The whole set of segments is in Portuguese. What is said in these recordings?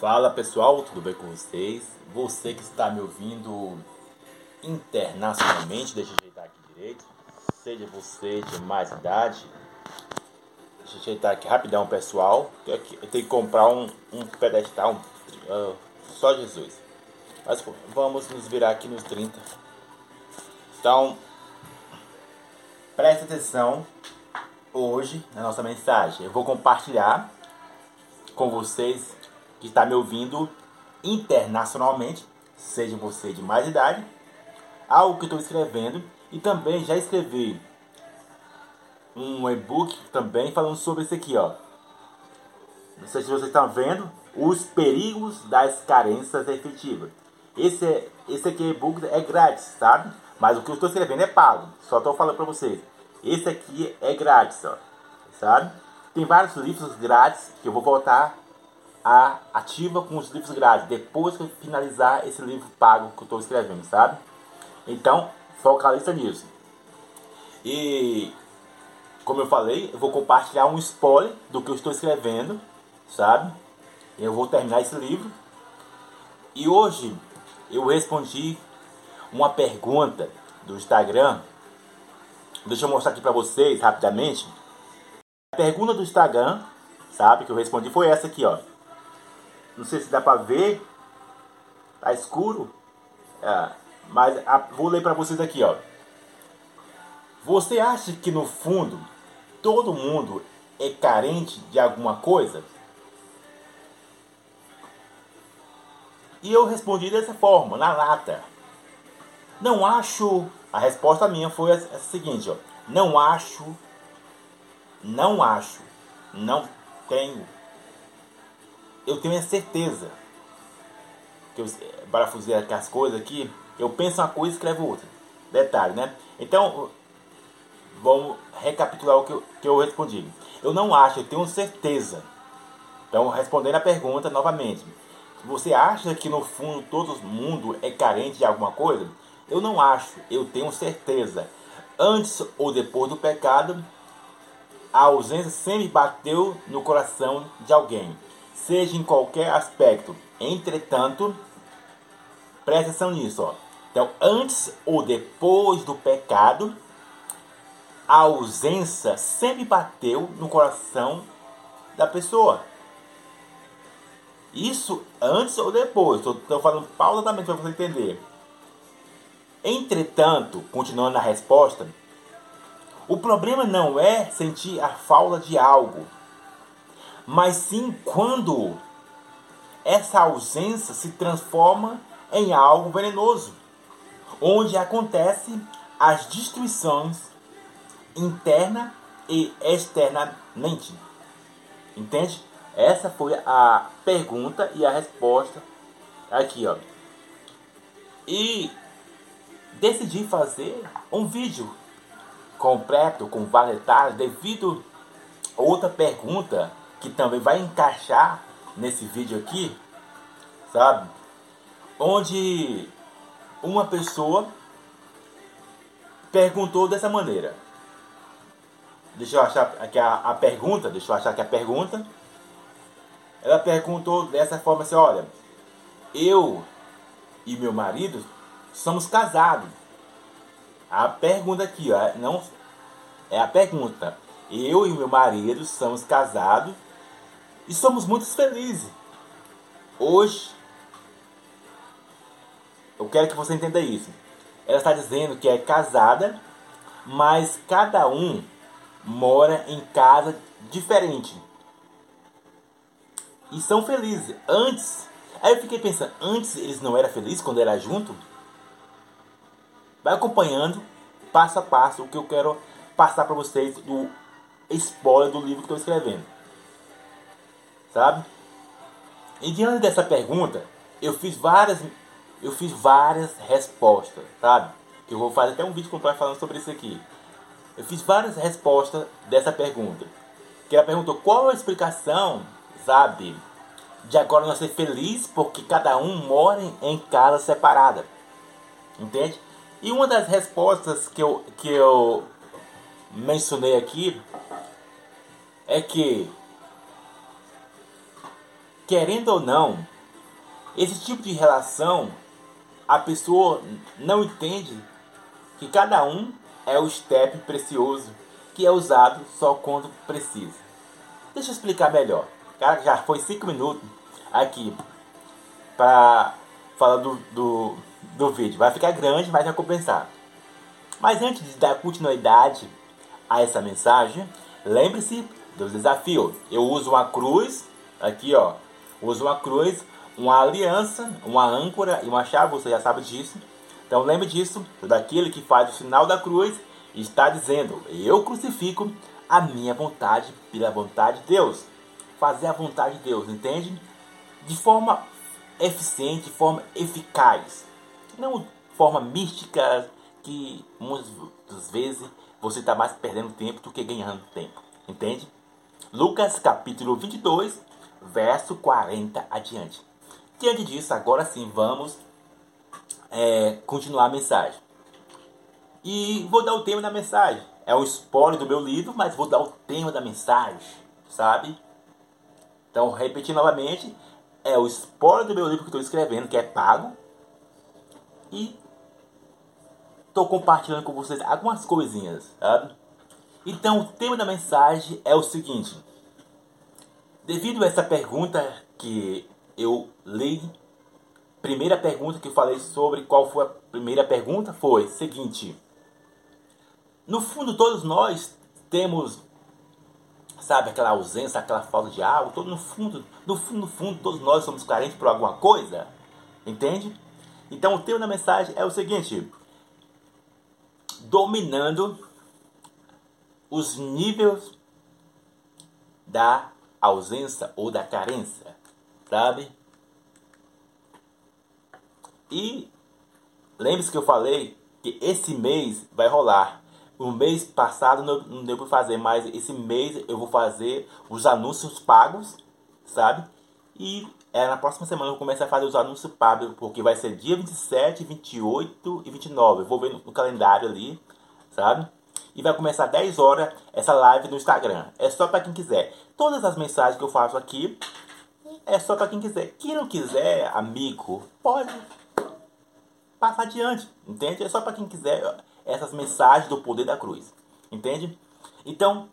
Fala pessoal, tudo bem com vocês? Você que está me ouvindo internacionalmente, deixa eu ajeitar aqui direito. Seja você de mais idade, deixa eu ajeitar aqui rapidão pessoal. Eu tenho que comprar um, um pedestal, uh, só Jesus. Mas vamos nos virar aqui nos 30. Então, preste atenção hoje na nossa mensagem. Eu vou compartilhar com vocês que está me ouvindo internacionalmente, seja você de mais idade, algo que estou escrevendo e também já escrevi um e-book também falando sobre isso aqui, ó. Não sei se vocês estão vendo os perigos das carências efetivas. Esse é, esse aqui e-book é grátis, sabe? Mas o que eu estou escrevendo é pago. Só estou falando para vocês. Esse aqui é grátis, ó. Sabe? Tem vários livros grátis que eu vou voltar a ativa com os livros grátis depois que eu finalizar esse livro pago que eu estou escrevendo, sabe? Então, focaliza nisso. E como eu falei, eu vou compartilhar um spoiler do que eu estou escrevendo, sabe? Eu vou terminar esse livro. E hoje eu respondi uma pergunta do Instagram. Deixa eu mostrar aqui para vocês rapidamente. A pergunta do Instagram, sabe, que eu respondi foi essa aqui, ó. Não sei se dá para ver. Tá escuro. É, mas a, vou ler para vocês aqui, ó. Você acha que no fundo todo mundo é carente de alguma coisa? E eu respondi dessa forma, na lata. Não acho. A resposta minha foi a, a seguinte, ó. Não acho. Não acho. Não tenho eu tenho a certeza que eu parafusei as coisas aqui, eu penso uma coisa e escrevo outra. Detalhe, né? Então, vamos recapitular o que eu, que eu respondi. Eu não acho, eu tenho certeza. Então, respondendo a pergunta novamente. Você acha que no fundo todo mundo é carente de alguma coisa? Eu não acho, eu tenho certeza. Antes ou depois do pecado, a ausência sempre bateu no coração de alguém seja em qualquer aspecto. Entretanto, presta atenção nisso. Ó. Então, antes ou depois do pecado, a ausência sempre bateu no coração da pessoa. Isso antes ou depois. Estou falando pausadamente para você entender. Entretanto, continuando na resposta, o problema não é sentir a falta de algo mas sim quando essa ausência se transforma em algo venenoso, onde acontecem as destruições interna e externamente. Entende? Essa foi a pergunta e a resposta aqui, ó. E decidi fazer um vídeo completo com vários detalhes devido a outra pergunta que também vai encaixar nesse vídeo aqui, sabe? Onde uma pessoa perguntou dessa maneira. Deixa eu achar aqui a, a pergunta, deixa eu achar aqui a pergunta. Ela perguntou dessa forma assim, olha, eu e meu marido somos casados. A pergunta aqui, ó, não é a pergunta. Eu e meu marido somos casados e somos muito felizes. Hoje, eu quero que você entenda isso. Ela está dizendo que é casada, mas cada um mora em casa diferente. E são felizes. Antes, aí eu fiquei pensando, antes eles não eram felizes quando era junto? Vai acompanhando passo a passo o que eu quero passar para vocês do spoiler do livro que estou escrevendo sabe? E diante dessa pergunta, eu fiz várias, eu fiz várias respostas, sabe? Que eu vou fazer até um vídeo completo falando sobre isso aqui. Eu fiz várias respostas dessa pergunta. Que ela perguntou qual a explicação, sabe, de agora nós ser feliz porque cada um mora em casa separada. Entende? E uma das respostas que eu, que eu mencionei aqui é que querendo ou não, esse tipo de relação, a pessoa não entende que cada um é o step precioso que é usado só quando precisa. Deixa eu explicar melhor. Cara, já foi 5 minutos aqui para falar do, do, do vídeo. Vai ficar grande, mas vai compensar. Mas antes de dar continuidade a essa mensagem, lembre-se do desafio. Eu uso uma cruz, aqui ó, uso uma cruz, uma aliança, uma âncora e uma chave, você já sabe disso. Então lembre disso, daquele que faz o sinal da cruz está dizendo: Eu crucifico a minha vontade pela vontade de Deus. Fazer a vontade de Deus, entende? De forma eficiente, de forma eficaz. Não de forma mística que muitas vezes você está mais perdendo tempo do que ganhando tempo. Entende? Lucas capítulo 22, verso 40 adiante. Diante disso, agora sim, vamos é, continuar a mensagem. E vou dar o tema da mensagem. É um spoiler do meu livro, mas vou dar o tema da mensagem, sabe? Então, repetir novamente, é o spoiler do meu livro que estou escrevendo, que é pago. E estou compartilhando com vocês algumas coisinhas, sabe? Então, o tema da mensagem é o seguinte. Devido a essa pergunta que eu li, primeira pergunta que eu falei sobre qual foi a primeira pergunta foi seguinte. No fundo, todos nós temos, sabe, aquela ausência, aquela falta de algo. Todo, no fundo, no fundo, no fundo, todos nós somos carentes por alguma coisa. Entende? Então, o tema da mensagem é o seguinte: dominando os níveis da ausência ou da carência, sabe? E lembre-se que eu falei que esse mês vai rolar o mês passado não, deu para fazer, mas esse mês eu vou fazer os anúncios pagos, sabe? E é, na próxima semana eu vou começar a fazer os anúncios pagos, porque vai ser dia 27, 28 e 29. Eu vou ver no calendário ali, sabe? E vai começar 10 horas essa live no Instagram. É só para quem quiser. Todas as mensagens que eu faço aqui é só para quem quiser. Quem não quiser, amigo, pode passar adiante, entende? É só para quem quiser essas mensagens do poder da cruz. Entende? Então,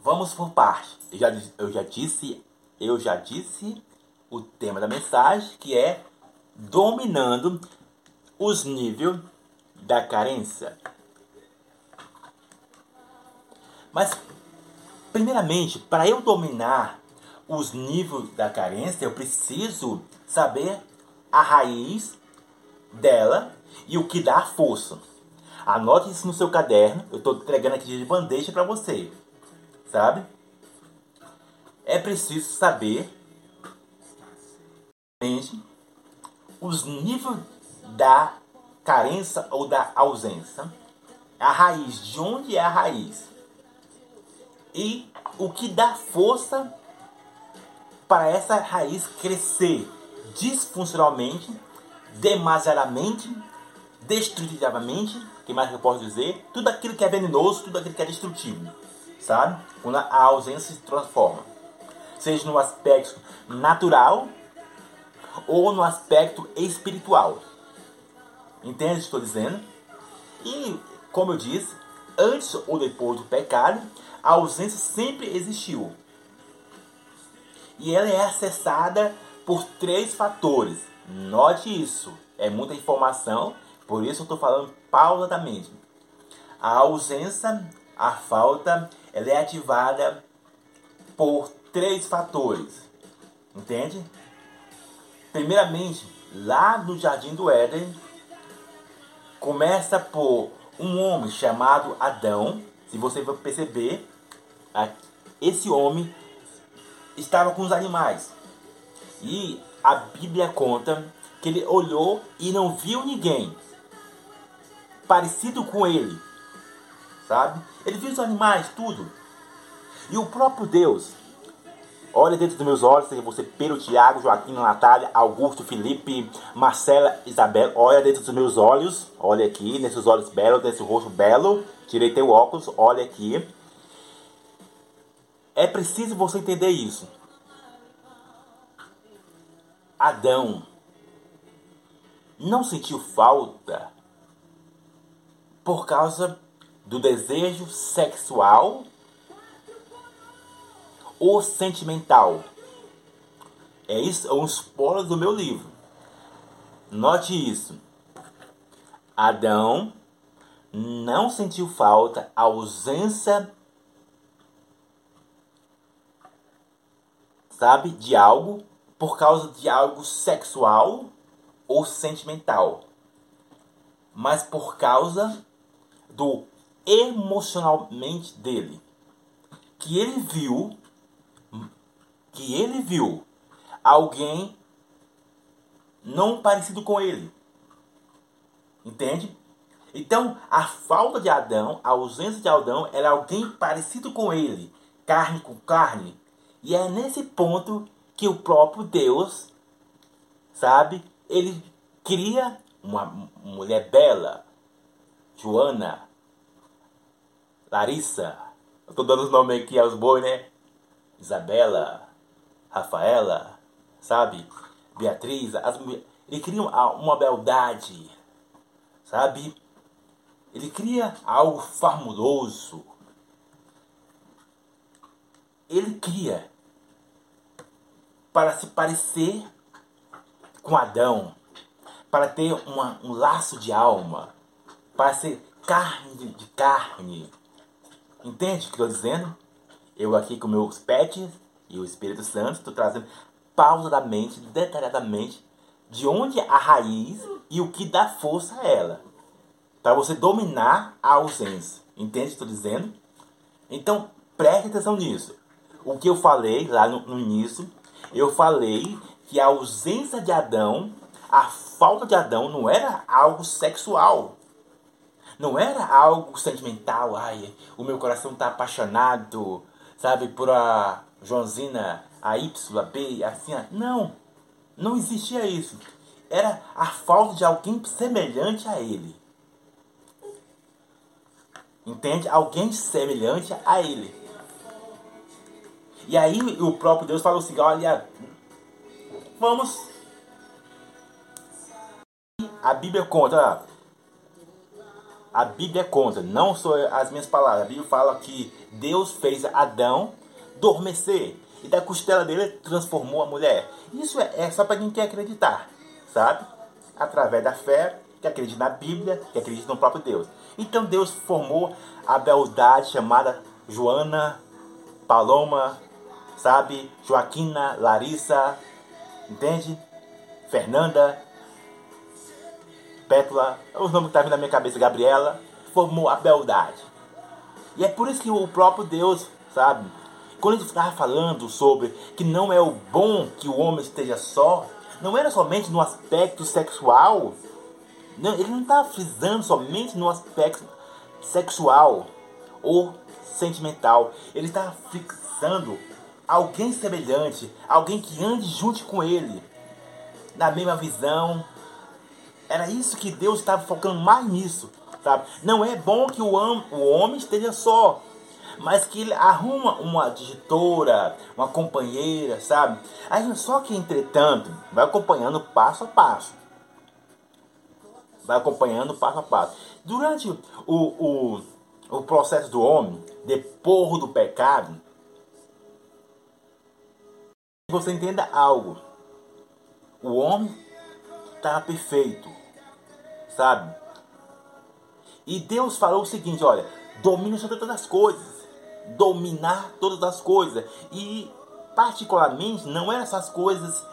vamos por parte. Eu já, eu já disse, eu já disse o tema da mensagem, que é dominando os níveis da carência. Mas, primeiramente, para eu dominar os níveis da carência, eu preciso saber a raiz dela e o que dá força. Anote isso no seu caderno. Eu estou entregando aqui de bandeja para você. Sabe? É preciso saber os níveis da carência ou da ausência. A raiz, de onde é a raiz? E o que dá força para essa raiz crescer disfuncionalmente, demasiadamente, destrutivamente que mais eu posso dizer? Tudo aquilo que é venenoso, tudo aquilo que é destrutivo. Sabe? Quando a ausência se transforma. Seja no aspecto natural ou no aspecto espiritual. Entende o que estou dizendo? E, como eu disse, antes ou depois do pecado, a ausência sempre existiu. E ela é acessada por três fatores. Note isso. É muita informação, por isso eu estou falando paulatamente. A ausência, a falta, ela é ativada por três fatores. Entende? Primeiramente, lá no Jardim do Éden, começa por um homem chamado Adão. Se você perceber, esse homem estava com os animais. E a Bíblia conta que ele olhou e não viu ninguém parecido com ele. Sabe? Ele viu os animais, tudo. E o próprio Deus, olha dentro dos meus olhos, seja você Pedro, Tiago, Joaquim, Natália, Augusto, Felipe, Marcela, Isabel, olha dentro dos meus olhos, olha aqui, nesses olhos belos, nesse rosto belo, tirei teu óculos, olha aqui. É preciso você entender isso. Adão não sentiu falta por causa do desejo sexual ou sentimental. É isso, é um spoiler do meu livro. Note isso. Adão não sentiu falta, ausência, sabe, de algo por causa de algo sexual ou sentimental, mas por causa do emocionalmente dele, que ele viu, que ele viu alguém não parecido com ele. Entende? Então, a falta de Adão, a ausência de Adão, era alguém parecido com ele, carne com carne. E é nesse ponto que o próprio Deus, sabe, ele cria uma mulher bela, Joana, Larissa, eu tô dando os nomes aqui aos bois, né? Isabela, Rafaela, sabe? Beatriz, as ele cria uma beldade, sabe? Ele cria algo fabuloso. Ele cria para se parecer com Adão, para ter uma, um laço de alma, para ser carne de, carne. Entende o que estou dizendo? Eu aqui com meus pets e o Espírito Santo estou trazendo pausadamente, detalhadamente, de onde a raiz e o que dá força a ela. Para você dominar a ausência. Entende o que estou dizendo? Então, preste atenção nisso. O que eu falei lá no, no início eu falei que a ausência de Adão, a falta de Adão, não era algo sexual. Não era algo sentimental. Ai, o meu coração está apaixonado, sabe, por a Joãozina, a Y, a B, assim. Não, não existia isso. Era a falta de alguém semelhante a ele. Entende? Alguém semelhante a ele. E aí o próprio Deus falou assim: olha, vamos. A Bíblia conta. A Bíblia conta, não são as minhas palavras. A Bíblia fala que Deus fez Adão adormecer. E da costela dele transformou a mulher. Isso é, é só para quem quer acreditar, sabe? Através da fé, que acredita na Bíblia, que acredita no próprio Deus. Então Deus formou a beldade chamada Joana, Paloma, sabe? Joaquina, Larissa, entende? Fernanda, Pétula, os nomes que tá vindo na minha cabeça, Gabriela, formou a beldade. E é por isso que o próprio Deus, sabe? Quando ele estava falando sobre que não é o bom que o homem esteja só, não era somente no aspecto sexual. Não, ele não estava frisando somente no aspecto sexual ou sentimental. Ele estava fixando alguém semelhante, alguém que ande junto com ele, na mesma visão. Era isso que Deus estava focando mais nisso, sabe? Não é bom que o, o homem esteja só, mas que ele arruma uma digitora, uma companheira, sabe? Aí só que entretanto, vai acompanhando passo a passo. Vai acompanhando passo a passo. Durante o, o, o processo do homem, depois do pecado, você entenda algo. O homem está perfeito, sabe? E Deus falou o seguinte: olha, domine sobre todas as coisas, dominar todas as coisas. E, particularmente, não eram essas coisas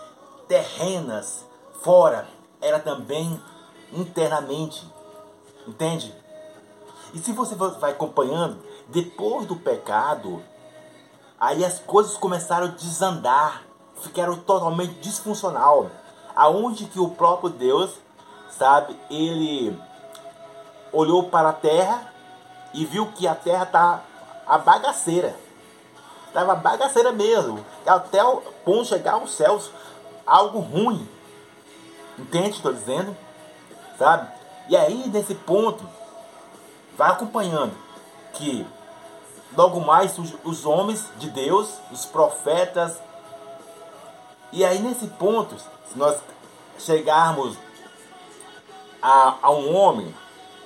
terrenas, fora, era também internamente, entende? E se você vai acompanhando, depois do pecado, Aí as coisas começaram a desandar, ficaram totalmente disfuncional. Aonde que o próprio Deus, sabe, ele olhou para a terra e viu que a terra tá a bagaceira. Tava bagaceira mesmo. Até o ponto chegar aos céus, algo ruim. Entende estou dizendo? Sabe? E aí, nesse ponto, vai acompanhando que Logo mais os, os homens de Deus, os profetas, E aí nesse ponto, se nós chegarmos a, a um homem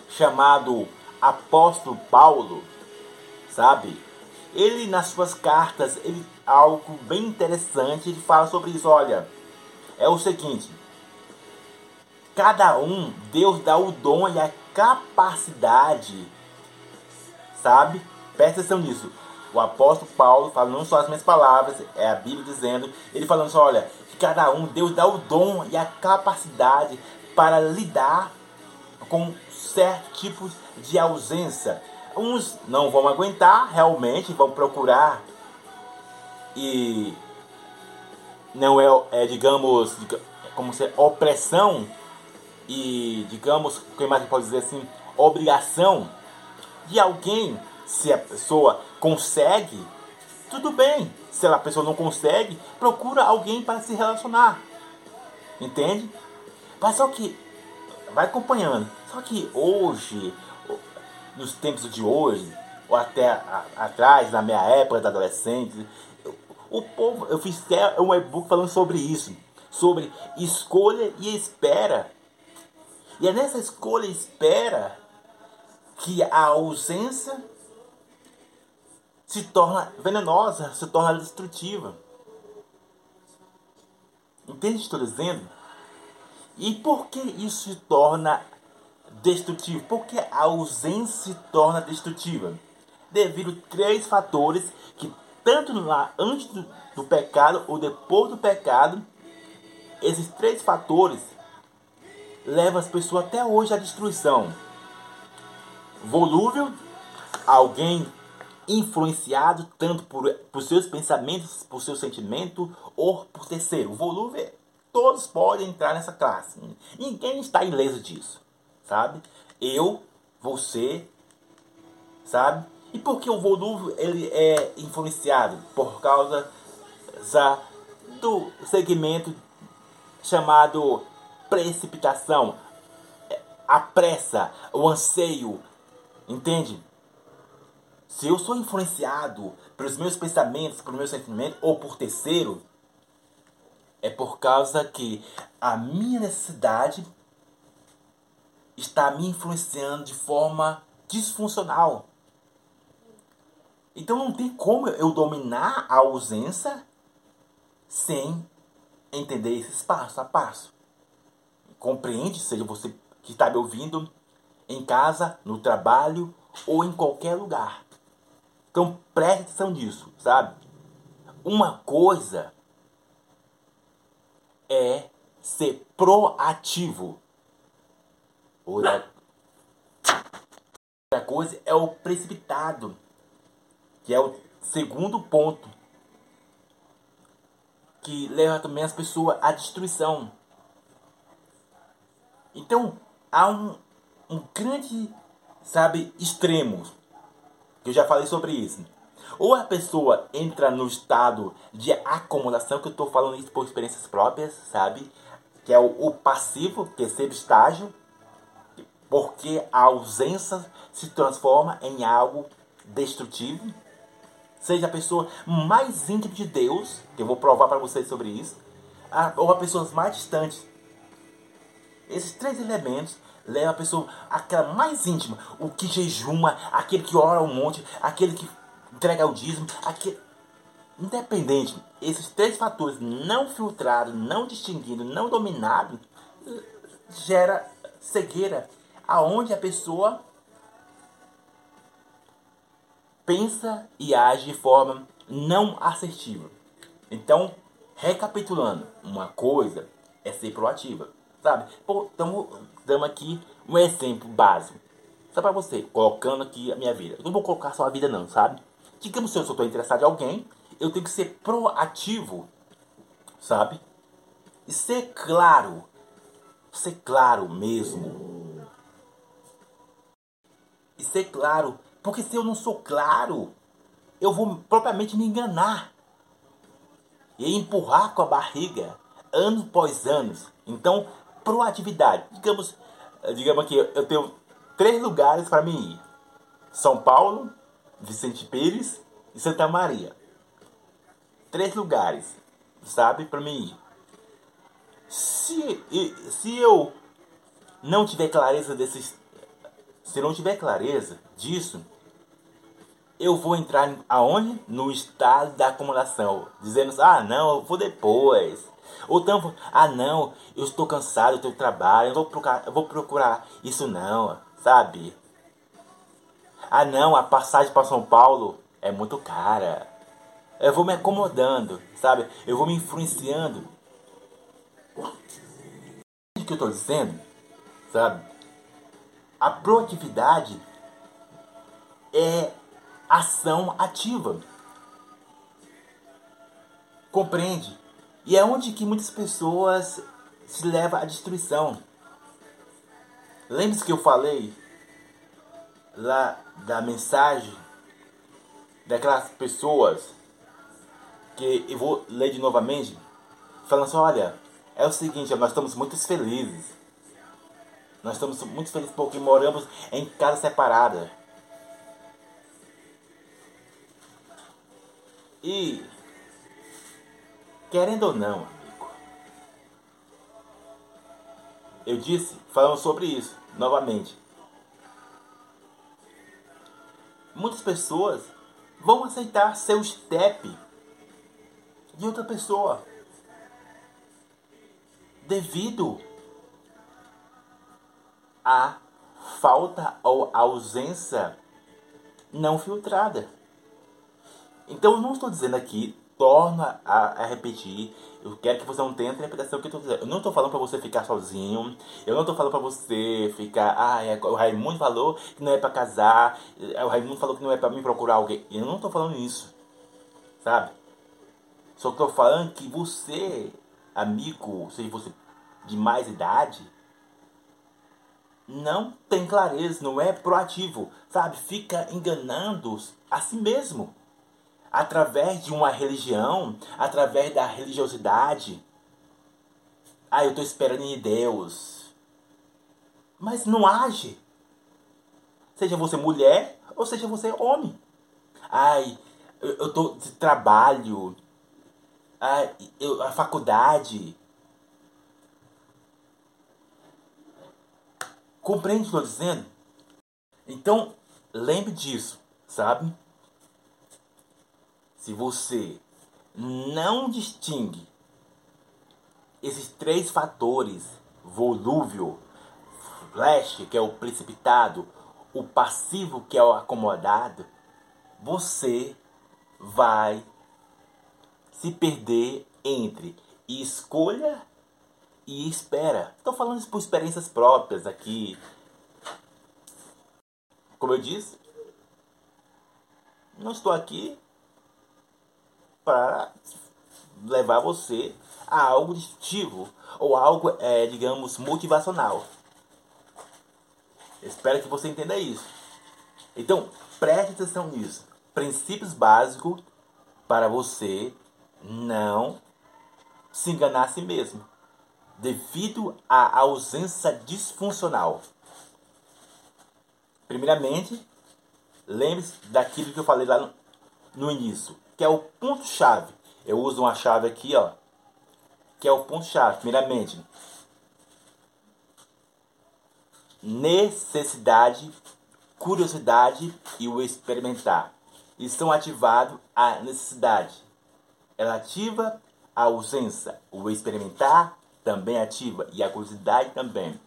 chamado apóstolo Paulo, sabe? Ele nas suas cartas, ele algo bem interessante, ele fala sobre isso, olha, é o seguinte, cada um, Deus dá o dom e a capacidade, sabe? Presta atenção nisso. O apóstolo Paulo fala não só as minhas palavras, é a Bíblia dizendo, ele falando só, olha, que cada um, Deus dá o dom e a capacidade para lidar com certos tipos de ausência. Uns não vão aguentar realmente, vão procurar e não é, é digamos, como se opressão e, digamos, quem mais pode dizer assim, obrigação de alguém, se a pessoa consegue, tudo bem. Se a pessoa não consegue, procura alguém para se relacionar. Entende? Mas só que vai acompanhando. Só que hoje, nos tempos de hoje, ou até a, atrás, na minha época da adolescente, o povo, eu fiz um e-book falando sobre isso, sobre escolha e espera. E é nessa escolha e espera que a ausência se torna venenosa, se torna destrutiva. Entende o que estou dizendo? E por que isso se torna destrutivo? Porque a ausência se torna destrutiva. Devido a três fatores que tanto lá antes do, do pecado ou depois do pecado, esses três fatores levam as pessoas até hoje à destruição. Volúvel, alguém influenciado tanto por, por seus pensamentos, por seu sentimento ou por terceiro. Volúvel, todos podem entrar nessa classe. Ninguém está ileso disso, sabe? Eu, você, sabe? E por que o volúvel ele é influenciado? Por causa da, do segmento chamado precipitação, a pressa, o anseio, entende? Se eu sou influenciado pelos meus pensamentos, por meus sentimentos ou por terceiro, é por causa que a minha necessidade está me influenciando de forma disfuncional. Então não tem como eu dominar a ausência sem entender esse passo a passo. Compreende, seja você que está me ouvindo em casa, no trabalho ou em qualquer lugar. Então preste atenção nisso, sabe? Uma coisa é ser proativo. Outra coisa é o precipitado que é o segundo ponto que leva também as pessoas à destruição. Então, há um, um grande, sabe, extremo. Eu já falei sobre isso. Ou a pessoa entra no estado de acomodação, que eu estou falando isso por experiências próprias, sabe? Que é o, o passivo, terceiro estágio, porque a ausência se transforma em algo destrutivo seja a pessoa mais íntima de Deus, que eu vou provar para vocês sobre isso, ou a pessoas mais distantes. Esses três elementos levam a pessoa àquela mais íntima, o que jejuma, aquele que ora um monte, aquele que entrega o dízimo, aquele... Independente, esses três fatores não filtrados, não distinguidos, não dominados, gera cegueira, aonde a pessoa pensa e age de forma não assertiva. Então, recapitulando, uma coisa é ser proativa, sabe? Estamos dando aqui um exemplo básico. Só para você, colocando aqui a minha vida. Eu não vou colocar só a vida não, sabe? Digamos se eu estou interessado em alguém, eu tenho que ser proativo, sabe? E ser claro. Ser claro mesmo. E ser claro porque se eu não sou claro, eu vou propriamente me enganar e empurrar com a barriga anos após anos. Então, proatividade. Digamos, digamos que eu tenho três lugares para mim ir: São Paulo, Vicente Pires e Santa Maria. Três lugares. sabe, para mim. Se, se eu não tiver clareza desses. Se não tiver clareza disso, eu vou entrar aonde? No estado da acumulação. Dizendo, ah não, eu vou depois. Ou então, ah não, eu estou cansado do teu trabalho, eu vou procurar, eu vou procurar isso não, sabe? Ah não, a passagem para São Paulo é muito cara. Eu vou me acomodando, sabe? Eu vou me influenciando. O que eu estou dizendo, sabe? A proatividade é ação ativa. Compreende? E é onde que muitas pessoas se levam à destruição. Lembre-se que eu falei lá da mensagem daquelas pessoas que eu vou ler de novamente, falando assim, olha, é o seguinte, nós estamos muito felizes. Nós estamos muito felizes porque moramos em casa separada. E querendo ou não, amigo, eu disse, falando sobre isso novamente. Muitas pessoas vão aceitar ser o step de outra pessoa devido à falta ou ausência não filtrada. Então eu não estou dizendo aqui, torna a, a, repetir. Eu quero que você não tenha a interpretação que eu estou dizendo. Eu não estou falando para você ficar sozinho. Eu não estou falando para você ficar. Ah, é, o Raimundo falou que não é para casar. É, o Raimundo falou que não é para me procurar alguém. Eu não estou falando isso. Sabe? Só estou falando que você, amigo, seja você de mais idade, não tem clareza, não é proativo, sabe? Fica enganando a si mesmo através de uma religião, através da religiosidade. Ah, eu estou esperando em Deus. Mas não age. Seja você mulher ou seja você homem. Ai, eu estou de trabalho. Ai, eu, a faculdade. Compreende o que estou dizendo? Então, lembre disso, sabe? Se você não distingue esses três fatores, volúvel, flash, que é o precipitado, o passivo, que é o acomodado, você vai se perder entre escolha e espera. Estou falando isso por experiências próprias aqui. Como eu disse, não estou aqui para levar você a algo destrutivo ou algo, é, digamos, motivacional. Espero que você entenda isso. Então, preste atenção nisso. Princípios básicos para você não se enganar a si mesmo, devido à ausência disfuncional. Primeiramente, lembre-se daquilo que eu falei lá no, no início que é o ponto-chave. Eu uso uma chave aqui, ó, que é o ponto-chave, primeiramente. Necessidade, curiosidade e o experimentar. Estão ativados a necessidade. Ela ativa a ausência. O experimentar também ativa e a curiosidade também.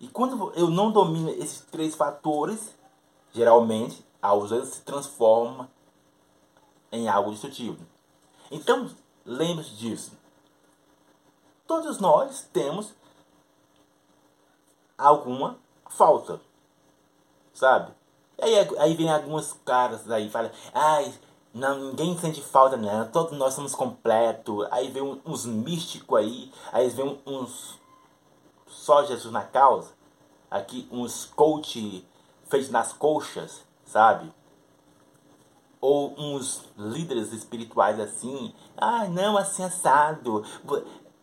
E quando eu não domino esses três fatores, geralmente a ausência se transforma em algo destrutivo. Então, lembre-se disso. Todos nós temos alguma falta, sabe? Aí, aí vem alguns caras aí falam, ai, não, ninguém sente falta não, todos nós somos completos. Aí vem uns místicos aí, aí vem uns só Jesus na causa, aqui uns coach feitos nas coxas, sabe? Ou uns líderes espirituais assim, ah, não, assim assado,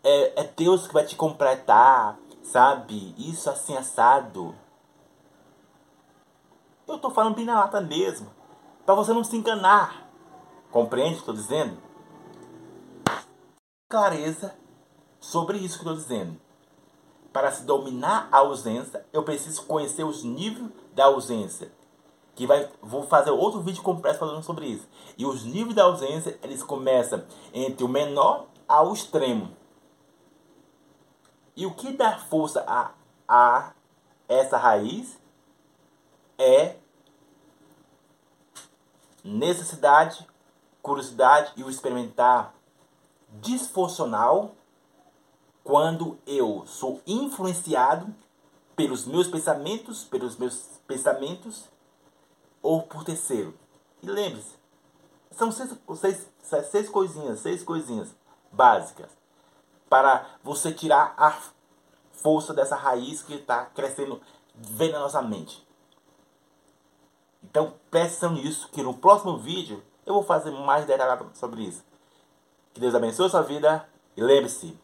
é, é Deus que vai te completar, sabe? Isso assim assado. Eu tô falando bem na lata mesmo, para você não se enganar. Compreende o que estou dizendo? clareza sobre isso que estou dizendo. Para se dominar a ausência, eu preciso conhecer os níveis da ausência. Que vai, vou fazer outro vídeo completo falando sobre isso. E os níveis da ausência, eles começam entre o menor ao extremo. E o que dá força a, a essa raiz é necessidade, curiosidade e o experimentar disfuncional quando eu sou influenciado pelos meus pensamentos, pelos meus pensamentos ou por terceiro. E lembre-se, são seis, seis, seis coisinhas, seis coisinhas básicas para você tirar a força dessa raiz que está crescendo venenosamente. Então preste atenção nisso, que no próximo vídeo eu vou fazer mais detalhado sobre isso. Que Deus abençoe a sua vida e lembre-se,